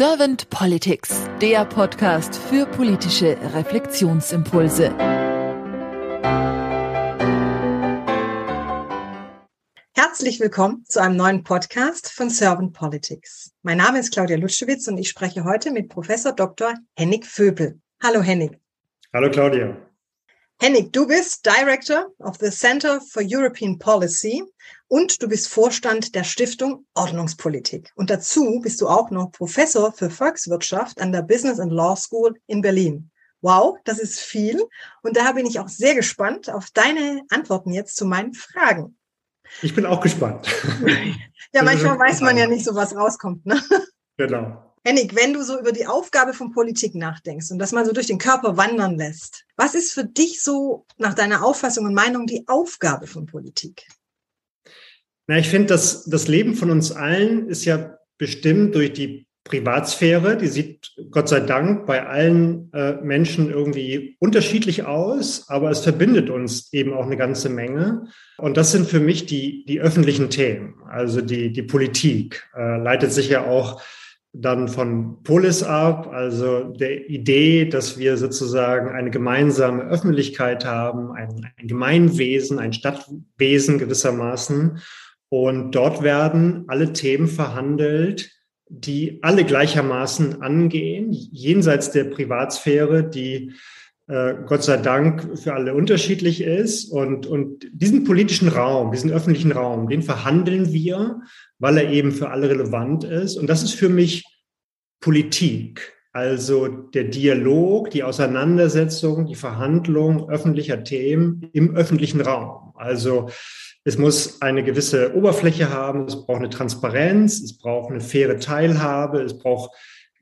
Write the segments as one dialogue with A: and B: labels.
A: Servant Politics, der Podcast für politische Reflexionsimpulse.
B: Herzlich willkommen zu einem neuen Podcast von Servant Politics. Mein Name ist Claudia Lutschewitz und ich spreche heute mit Professor Dr. Hennig Vöbel. Hallo Hennig.
C: Hallo Claudia.
B: Hennig, du bist Director of the Center for European Policy und du bist Vorstand der Stiftung Ordnungspolitik. Und dazu bist du auch noch Professor für Volkswirtschaft an der Business and Law School in Berlin. Wow, das ist viel. Und daher bin ich auch sehr gespannt auf deine Antworten jetzt zu meinen Fragen.
C: Ich bin auch gespannt.
B: ja, manchmal weiß man ja nicht so, was rauskommt. Ne?
C: Genau.
B: Henning, wenn du so über die Aufgabe von Politik nachdenkst und das mal so durch den Körper wandern lässt, was ist für dich so nach deiner Auffassung und Meinung die Aufgabe von Politik?
C: Na, ich finde, dass das Leben von uns allen ist ja bestimmt durch die Privatsphäre. Die sieht Gott sei Dank bei allen äh, Menschen irgendwie unterschiedlich aus, aber es verbindet uns eben auch eine ganze Menge. Und das sind für mich die, die öffentlichen Themen, also die, die Politik, äh, leitet sich ja auch dann von Polis ab, also der Idee, dass wir sozusagen eine gemeinsame Öffentlichkeit haben, ein, ein Gemeinwesen, ein Stadtwesen gewissermaßen. Und dort werden alle Themen verhandelt, die alle gleichermaßen angehen, jenseits der Privatsphäre, die äh, Gott sei Dank für alle unterschiedlich ist. Und, und diesen politischen Raum, diesen öffentlichen Raum, den verhandeln wir weil er eben für alle relevant ist. Und das ist für mich Politik, also der Dialog, die Auseinandersetzung, die Verhandlung öffentlicher Themen im öffentlichen Raum. Also es muss eine gewisse Oberfläche haben, es braucht eine Transparenz, es braucht eine faire Teilhabe, es braucht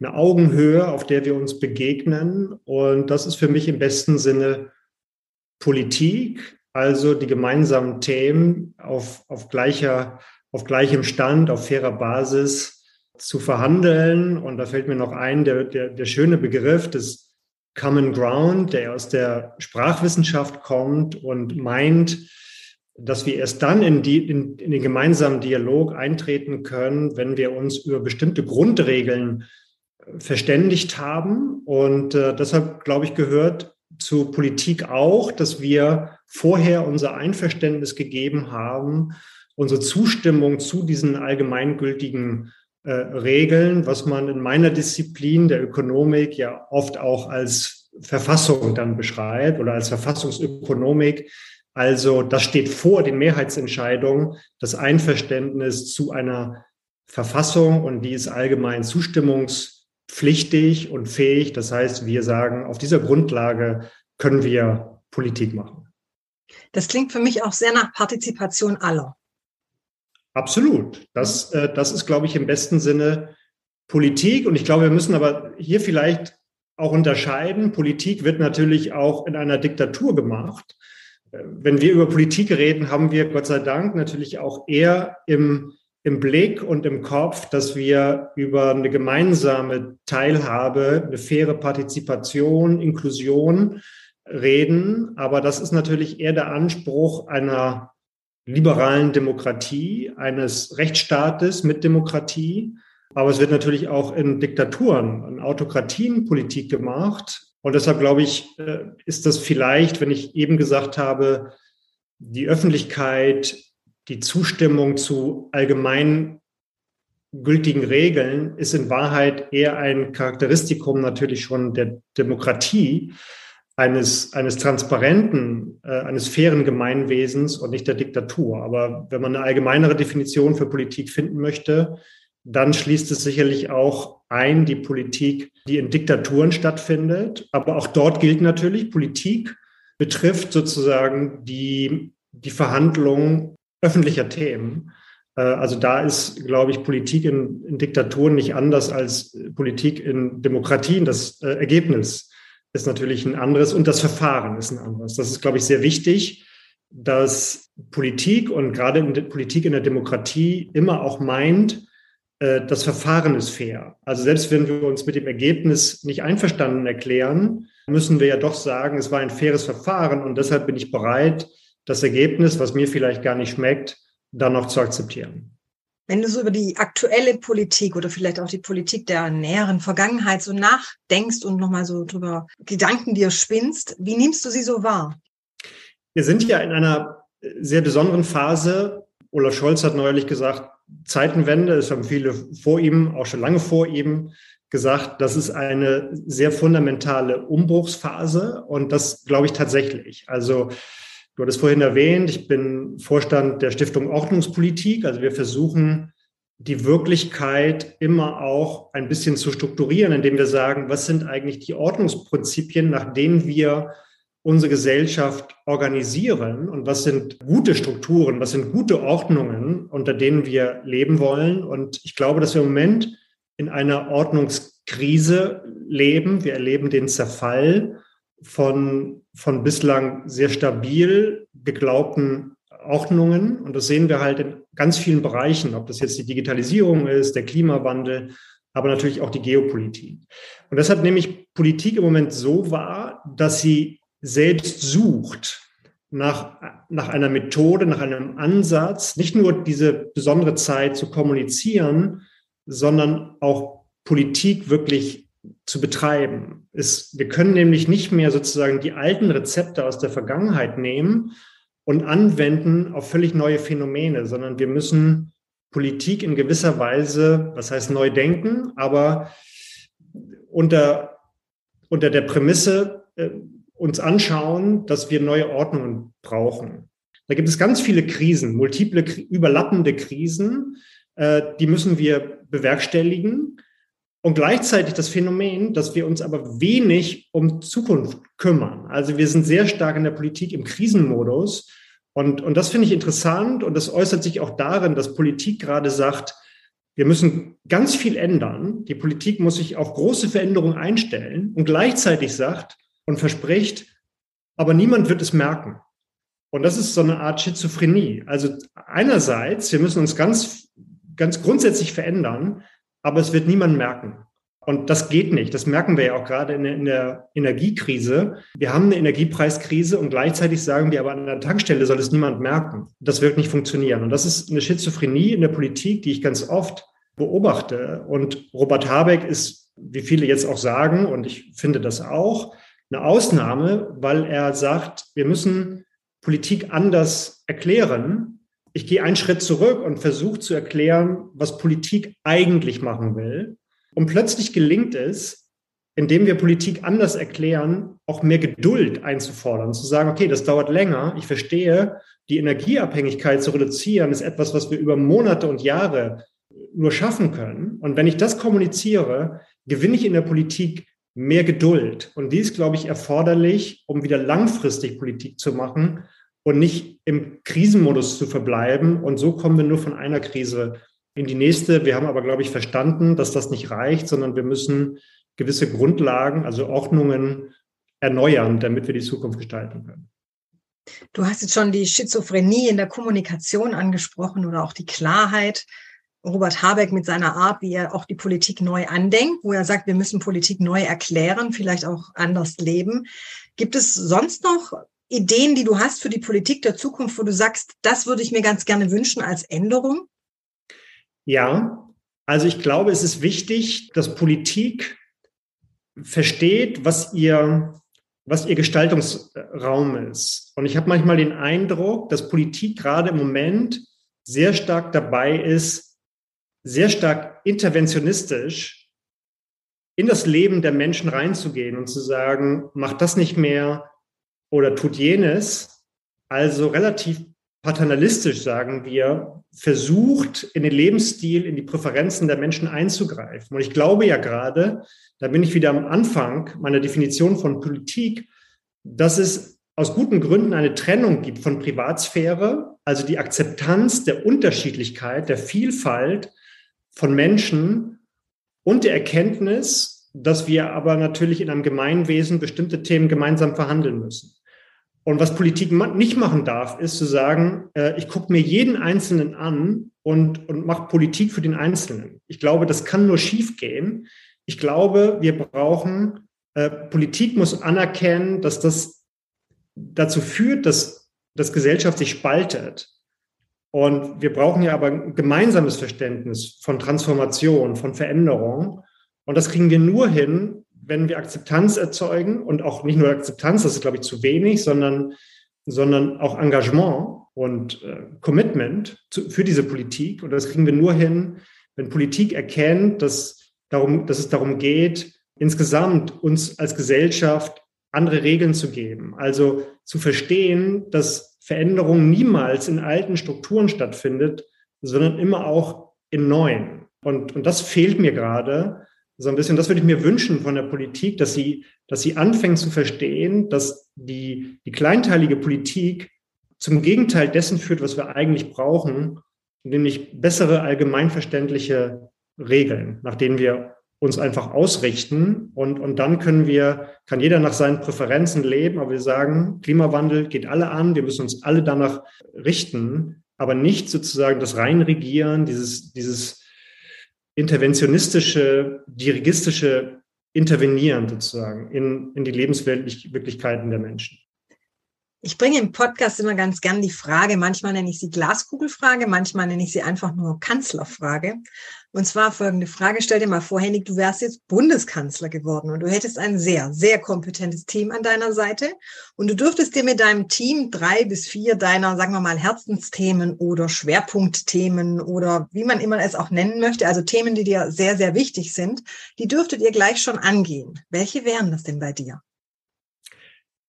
C: eine Augenhöhe, auf der wir uns begegnen. Und das ist für mich im besten Sinne Politik, also die gemeinsamen Themen auf, auf gleicher auf gleichem Stand, auf fairer Basis zu verhandeln. Und da fällt mir noch ein, der, der, der schöne Begriff des Common Ground, der aus der Sprachwissenschaft kommt und meint, dass wir erst dann in, die, in, in den gemeinsamen Dialog eintreten können, wenn wir uns über bestimmte Grundregeln verständigt haben. Und äh, deshalb, glaube ich, gehört zu Politik auch, dass wir vorher unser Einverständnis gegeben haben, unsere Zustimmung zu diesen allgemeingültigen äh, Regeln, was man in meiner Disziplin der Ökonomik ja oft auch als Verfassung dann beschreibt oder als Verfassungsökonomik. Also das steht vor den Mehrheitsentscheidungen, das Einverständnis zu einer Verfassung und die ist allgemein zustimmungspflichtig und fähig. Das heißt, wir sagen, auf dieser Grundlage können wir Politik machen.
B: Das klingt für mich auch sehr nach Partizipation aller.
C: Absolut. Das, äh, das ist, glaube ich, im besten Sinne Politik. Und ich glaube, wir müssen aber hier vielleicht auch unterscheiden. Politik wird natürlich auch in einer Diktatur gemacht. Äh, wenn wir über Politik reden, haben wir Gott sei Dank natürlich auch eher im, im Blick und im Kopf, dass wir über eine gemeinsame Teilhabe, eine faire Partizipation, Inklusion reden. Aber das ist natürlich eher der Anspruch einer liberalen Demokratie, eines Rechtsstaates mit Demokratie. Aber es wird natürlich auch in Diktaturen, in Autokratien Politik gemacht. Und deshalb glaube ich, äh, ist das vielleicht, wenn ich eben gesagt habe, die Öffentlichkeit, die Zustimmung zu allgemein gültigen Regeln ist in Wahrheit eher ein Charakteristikum natürlich schon der Demokratie eines, eines transparenten, äh, eines fairen Gemeinwesens und nicht der Diktatur. Aber wenn man eine allgemeinere Definition für Politik finden möchte, dann schließt es sicherlich auch ein, die Politik, die in Diktaturen stattfindet. Aber auch dort gilt natürlich, Politik betrifft sozusagen die, die Verhandlung öffentlicher Themen. Äh, also da ist, glaube ich, Politik in, in Diktaturen nicht anders als Politik in Demokratien. Das äh, Ergebnis ist natürlich ein anderes und das Verfahren ist ein anderes. Das ist, glaube ich, sehr wichtig, dass Politik und gerade in Politik in der Demokratie immer auch meint, äh, das Verfahren ist fair. Also selbst wenn wir uns mit dem Ergebnis nicht einverstanden erklären, müssen wir ja doch sagen, es war ein faires Verfahren und deshalb bin ich bereit, das Ergebnis, was mir vielleicht gar nicht schmeckt, dann noch zu akzeptieren.
B: Wenn du so über die aktuelle Politik oder vielleicht auch die Politik der näheren Vergangenheit so nachdenkst und nochmal so drüber Gedanken dir spinnst, wie nimmst du sie so wahr?
C: Wir sind ja in einer sehr besonderen Phase. Olaf Scholz hat neulich gesagt, Zeitenwende, es haben viele vor ihm, auch schon lange vor ihm, gesagt, das ist eine sehr fundamentale Umbruchsphase und das glaube ich tatsächlich. Also du hattest vorhin erwähnt, ich bin Vorstand der Stiftung Ordnungspolitik. Also wir versuchen die Wirklichkeit immer auch ein bisschen zu strukturieren, indem wir sagen, was sind eigentlich die Ordnungsprinzipien, nach denen wir unsere Gesellschaft organisieren und was sind gute Strukturen, was sind gute Ordnungen, unter denen wir leben wollen. Und ich glaube, dass wir im Moment in einer Ordnungskrise leben. Wir erleben den Zerfall von, von bislang sehr stabil geglaubten Ordnungen. Und das sehen wir halt in ganz vielen Bereichen, ob das jetzt die Digitalisierung ist, der Klimawandel, aber natürlich auch die Geopolitik. Und deshalb nehme ich Politik im Moment so wahr, dass sie selbst sucht nach, nach einer Methode, nach einem Ansatz, nicht nur diese besondere Zeit zu kommunizieren, sondern auch Politik wirklich zu betreiben. Ist, wir können nämlich nicht mehr sozusagen die alten Rezepte aus der Vergangenheit nehmen und anwenden auf völlig neue Phänomene, sondern wir müssen Politik in gewisser Weise, was heißt neu denken, aber unter, unter der Prämisse äh, uns anschauen, dass wir neue Ordnungen brauchen. Da gibt es ganz viele Krisen, multiple, überlappende Krisen, äh, die müssen wir bewerkstelligen. Und gleichzeitig das Phänomen, dass wir uns aber wenig um Zukunft kümmern. Also wir sind sehr stark in der Politik im Krisenmodus. Und, und das finde ich interessant. Und das äußert sich auch darin, dass Politik gerade sagt, wir müssen ganz viel ändern. Die Politik muss sich auf große Veränderungen einstellen und gleichzeitig sagt und verspricht, aber niemand wird es merken. Und das ist so eine Art Schizophrenie. Also einerseits, wir müssen uns ganz ganz grundsätzlich verändern, aber es wird niemand merken. Und das geht nicht. Das merken wir ja auch gerade in der, Energiekrise. Wir haben eine Energiepreiskrise und gleichzeitig sagen wir aber an der Tankstelle soll es niemand merken. Das wird nicht funktionieren. Und das ist eine Schizophrenie in der Politik, die ich ganz oft beobachte. Und Robert Habeck ist, wie viele jetzt auch sagen, und ich finde das auch, eine Ausnahme, weil er sagt, wir müssen Politik anders erklären, ich gehe einen Schritt zurück und versuche zu erklären, was Politik eigentlich machen will. Und plötzlich gelingt es, indem wir Politik anders erklären, auch mehr Geduld einzufordern, zu sagen, okay, das dauert länger. Ich verstehe, die Energieabhängigkeit zu reduzieren ist etwas, was wir über Monate und Jahre nur schaffen können. Und wenn ich das kommuniziere, gewinne ich in der Politik mehr Geduld. Und dies, glaube ich, erforderlich, um wieder langfristig Politik zu machen und nicht im Krisenmodus zu verbleiben. Und so kommen wir nur von einer Krise in die nächste. Wir haben aber, glaube ich, verstanden, dass das nicht reicht, sondern wir müssen gewisse Grundlagen, also Ordnungen erneuern, damit wir die Zukunft gestalten können.
B: Du hast jetzt schon die Schizophrenie in der Kommunikation angesprochen oder auch die Klarheit. Robert Habeck mit seiner Art, wie er auch die Politik neu andenkt, wo er sagt, wir müssen Politik neu erklären, vielleicht auch anders leben. Gibt es sonst noch Ideen, die du hast für die Politik der Zukunft, wo du sagst, das würde ich mir ganz gerne wünschen als Änderung?
C: Ja, also ich glaube, es ist wichtig, dass Politik versteht, was ihr, was ihr Gestaltungsraum ist. Und ich habe manchmal den Eindruck, dass Politik gerade im Moment sehr stark dabei ist, sehr stark interventionistisch in das Leben der Menschen reinzugehen und zu sagen, macht das nicht mehr, oder tut jenes, also relativ paternalistisch, sagen wir, versucht, in den Lebensstil, in die Präferenzen der Menschen einzugreifen. Und ich glaube ja gerade, da bin ich wieder am Anfang meiner Definition von Politik, dass es aus guten Gründen eine Trennung gibt von Privatsphäre, also die Akzeptanz der Unterschiedlichkeit, der Vielfalt von Menschen und der Erkenntnis, dass wir aber natürlich in einem Gemeinwesen bestimmte Themen gemeinsam verhandeln müssen. Und was Politik nicht machen darf, ist zu sagen, äh, ich gucke mir jeden Einzelnen an und, und mache Politik für den Einzelnen. Ich glaube, das kann nur schiefgehen. Ich glaube, wir brauchen, äh, Politik muss anerkennen, dass das dazu führt, dass, dass Gesellschaft sich spaltet. Und wir brauchen ja aber ein gemeinsames Verständnis von Transformation, von Veränderung. Und das kriegen wir nur hin, wenn wir Akzeptanz erzeugen und auch nicht nur Akzeptanz, das ist, glaube ich, zu wenig, sondern, sondern auch Engagement und äh, Commitment zu, für diese Politik. Und das kriegen wir nur hin, wenn Politik erkennt, dass, darum, dass es darum geht, insgesamt uns als Gesellschaft andere Regeln zu geben. Also zu verstehen, dass Veränderung niemals in alten Strukturen stattfindet, sondern immer auch in neuen. Und, und das fehlt mir gerade so ein bisschen. Das würde ich mir wünschen von der Politik, dass sie, dass sie anfängt zu verstehen, dass die, die kleinteilige Politik zum Gegenteil dessen führt, was wir eigentlich brauchen, nämlich bessere allgemeinverständliche Regeln, nach denen wir uns einfach ausrichten und, und dann können wir, kann jeder nach seinen Präferenzen leben, aber wir sagen, Klimawandel geht alle an, wir müssen uns alle danach richten, aber nicht sozusagen das Reinregieren, dieses, dieses interventionistische, dirigistische Intervenieren sozusagen in, in die Lebenswirklichkeiten der Menschen.
B: Ich bringe im Podcast immer ganz gern die Frage, manchmal nenne ich sie Glaskugelfrage, manchmal nenne ich sie einfach nur Kanzlerfrage. Und zwar folgende Frage, stell dir mal vor, Henning, du wärst jetzt Bundeskanzler geworden und du hättest ein sehr, sehr kompetentes Team an deiner Seite und du dürftest dir mit deinem Team drei bis vier deiner, sagen wir mal, Herzensthemen oder Schwerpunktthemen oder wie man immer es auch nennen möchte, also Themen, die dir sehr, sehr wichtig sind, die dürftet ihr gleich schon angehen. Welche wären das denn bei dir?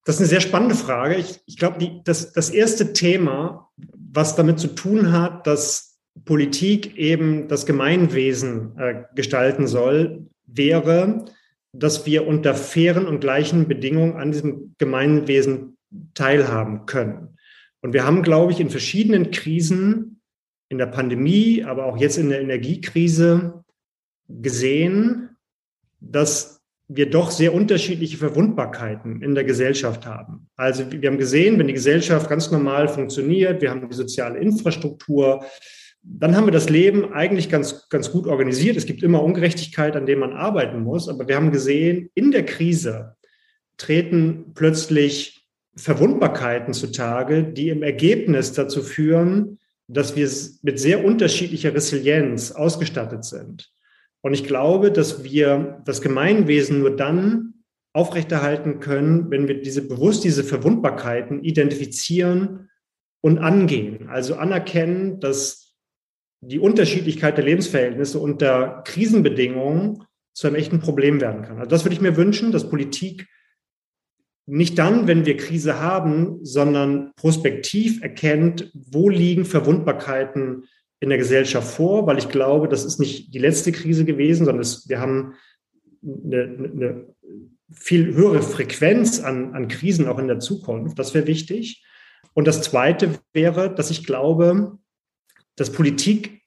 C: Das ist eine sehr spannende Frage. Ich, ich glaube, das, das erste Thema, was damit zu tun hat, dass Politik eben das Gemeinwesen äh, gestalten soll, wäre, dass wir unter fairen und gleichen Bedingungen an diesem Gemeinwesen teilhaben können. Und wir haben, glaube ich, in verschiedenen Krisen, in der Pandemie, aber auch jetzt in der Energiekrise gesehen, dass wir doch sehr unterschiedliche Verwundbarkeiten in der Gesellschaft haben. Also wir haben gesehen, wenn die Gesellschaft ganz normal funktioniert, wir haben die soziale Infrastruktur, dann haben wir das Leben eigentlich ganz, ganz gut organisiert. Es gibt immer Ungerechtigkeit, an der man arbeiten muss. Aber wir haben gesehen, in der Krise treten plötzlich Verwundbarkeiten zutage, die im Ergebnis dazu führen, dass wir mit sehr unterschiedlicher Resilienz ausgestattet sind. Und ich glaube, dass wir das Gemeinwesen nur dann aufrechterhalten können, wenn wir diese bewusst diese Verwundbarkeiten identifizieren und angehen. Also anerkennen, dass die Unterschiedlichkeit der Lebensverhältnisse unter Krisenbedingungen zu einem echten Problem werden kann. Also das würde ich mir wünschen, dass Politik nicht dann, wenn wir Krise haben, sondern prospektiv erkennt, wo liegen Verwundbarkeiten in der Gesellschaft vor, weil ich glaube, das ist nicht die letzte Krise gewesen, sondern es, wir haben eine, eine viel höhere Frequenz an, an Krisen auch in der Zukunft. Das wäre wichtig. Und das Zweite wäre, dass ich glaube, dass Politik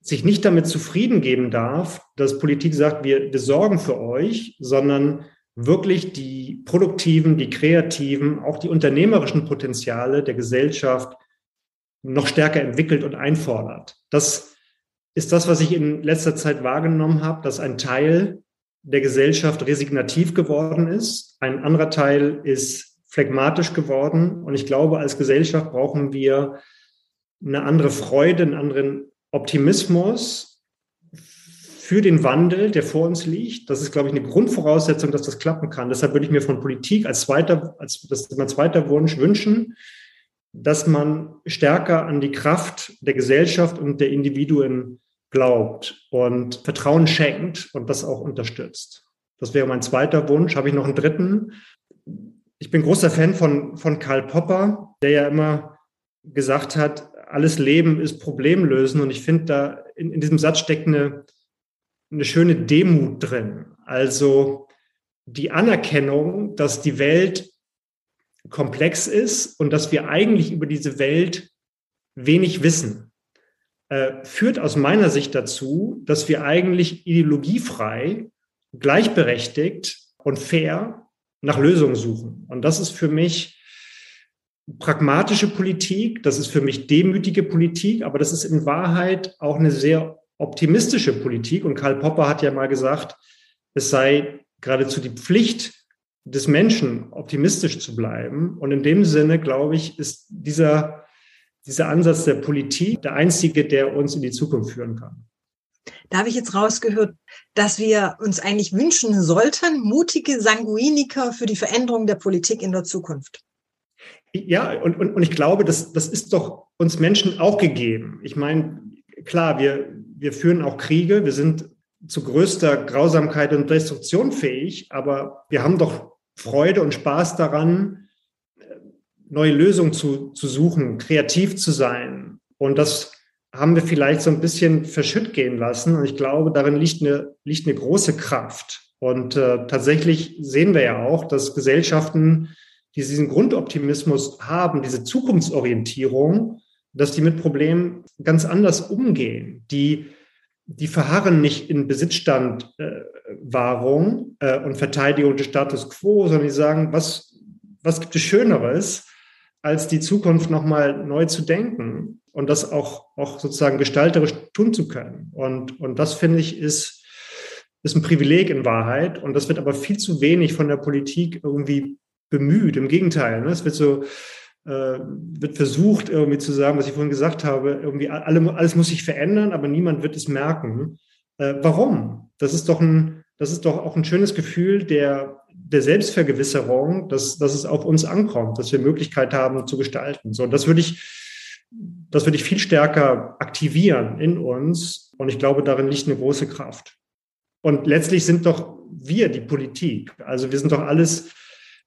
C: sich nicht damit zufrieden geben darf, dass Politik sagt, wir, wir sorgen für euch, sondern wirklich die produktiven, die kreativen, auch die unternehmerischen Potenziale der Gesellschaft noch stärker entwickelt und einfordert. Das ist das, was ich in letzter Zeit wahrgenommen habe, dass ein Teil der Gesellschaft resignativ geworden ist, ein anderer Teil ist phlegmatisch geworden. Und ich glaube, als Gesellschaft brauchen wir eine andere Freude, einen anderen Optimismus für den Wandel, der vor uns liegt. Das ist, glaube ich, eine Grundvoraussetzung, dass das klappen kann. Deshalb würde ich mir von Politik als zweiter, als das ist mein zweiter Wunsch wünschen, dass man stärker an die Kraft der Gesellschaft und der Individuen glaubt und Vertrauen schenkt und das auch unterstützt. Das wäre mein zweiter Wunsch. Habe ich noch einen dritten? Ich bin großer Fan von, von Karl Popper, der ja immer gesagt hat, alles Leben ist Problemlösen. Und ich finde, da in, in diesem Satz steckt eine, eine schöne Demut drin. Also die Anerkennung, dass die Welt komplex ist und dass wir eigentlich über diese Welt wenig wissen, äh, führt aus meiner Sicht dazu, dass wir eigentlich ideologiefrei, gleichberechtigt und fair nach Lösungen suchen. Und das ist für mich pragmatische Politik, das ist für mich demütige Politik, aber das ist in Wahrheit auch eine sehr optimistische Politik. Und Karl Popper hat ja mal gesagt, es sei geradezu die Pflicht des Menschen optimistisch zu bleiben. Und in dem Sinne, glaube ich, ist dieser, dieser Ansatz der Politik der einzige, der uns in die Zukunft führen kann.
B: Da habe ich jetzt rausgehört, dass wir uns eigentlich wünschen sollten, mutige Sanguiniker für die Veränderung der Politik in der Zukunft.
C: Ja, und, und, und ich glaube, das, das ist doch uns Menschen auch gegeben. Ich meine, klar, wir, wir führen auch Kriege, wir sind zu größter Grausamkeit und Destruktion fähig, aber wir haben doch Freude und Spaß daran, neue Lösungen zu, zu suchen, kreativ zu sein. Und das haben wir vielleicht so ein bisschen verschütt gehen lassen. Und ich glaube, darin liegt eine, liegt eine große Kraft. Und äh, tatsächlich sehen wir ja auch, dass Gesellschaften, die diesen Grundoptimismus haben, diese Zukunftsorientierung, dass die mit Problemen ganz anders umgehen. Die, die verharren nicht in Besitzstandwahrung äh, äh, und Verteidigung des Status quo, sondern die sagen, was, was gibt es Schöneres, als die Zukunft nochmal neu zu denken und das auch, auch sozusagen gestalterisch tun zu können. Und, und das finde ich ist, ist ein Privileg in Wahrheit. Und das wird aber viel zu wenig von der Politik irgendwie bemüht. Im Gegenteil, ne? es wird so, äh, wird versucht irgendwie zu sagen, was ich vorhin gesagt habe, irgendwie alle, alles muss sich verändern, aber niemand wird es merken. Äh, warum? Das ist doch ein, das ist doch auch ein schönes Gefühl der, der Selbstvergewisserung, dass, dass es auf uns ankommt, dass wir Möglichkeit haben zu gestalten. So, das würde ich, das würde ich viel stärker aktivieren in uns. Und ich glaube, darin liegt eine große Kraft. Und letztlich sind doch wir die Politik. Also wir sind doch alles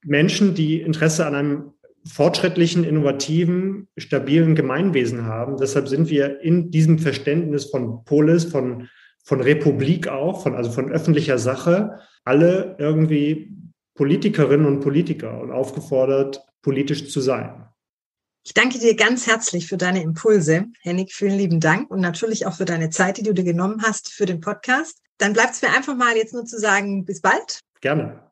C: Menschen, die Interesse an einem fortschrittlichen, innovativen, stabilen Gemeinwesen haben. Deshalb sind wir in diesem Verständnis von Polis, von, von Republik auch, von, also von öffentlicher Sache, alle irgendwie Politikerinnen und Politiker und aufgefordert, politisch zu sein.
B: Ich danke dir ganz herzlich für deine Impulse, Henning. Vielen lieben Dank und natürlich auch für deine Zeit, die du dir genommen hast für den Podcast. Dann bleibt es mir einfach mal jetzt nur zu sagen, bis bald.
C: Gerne.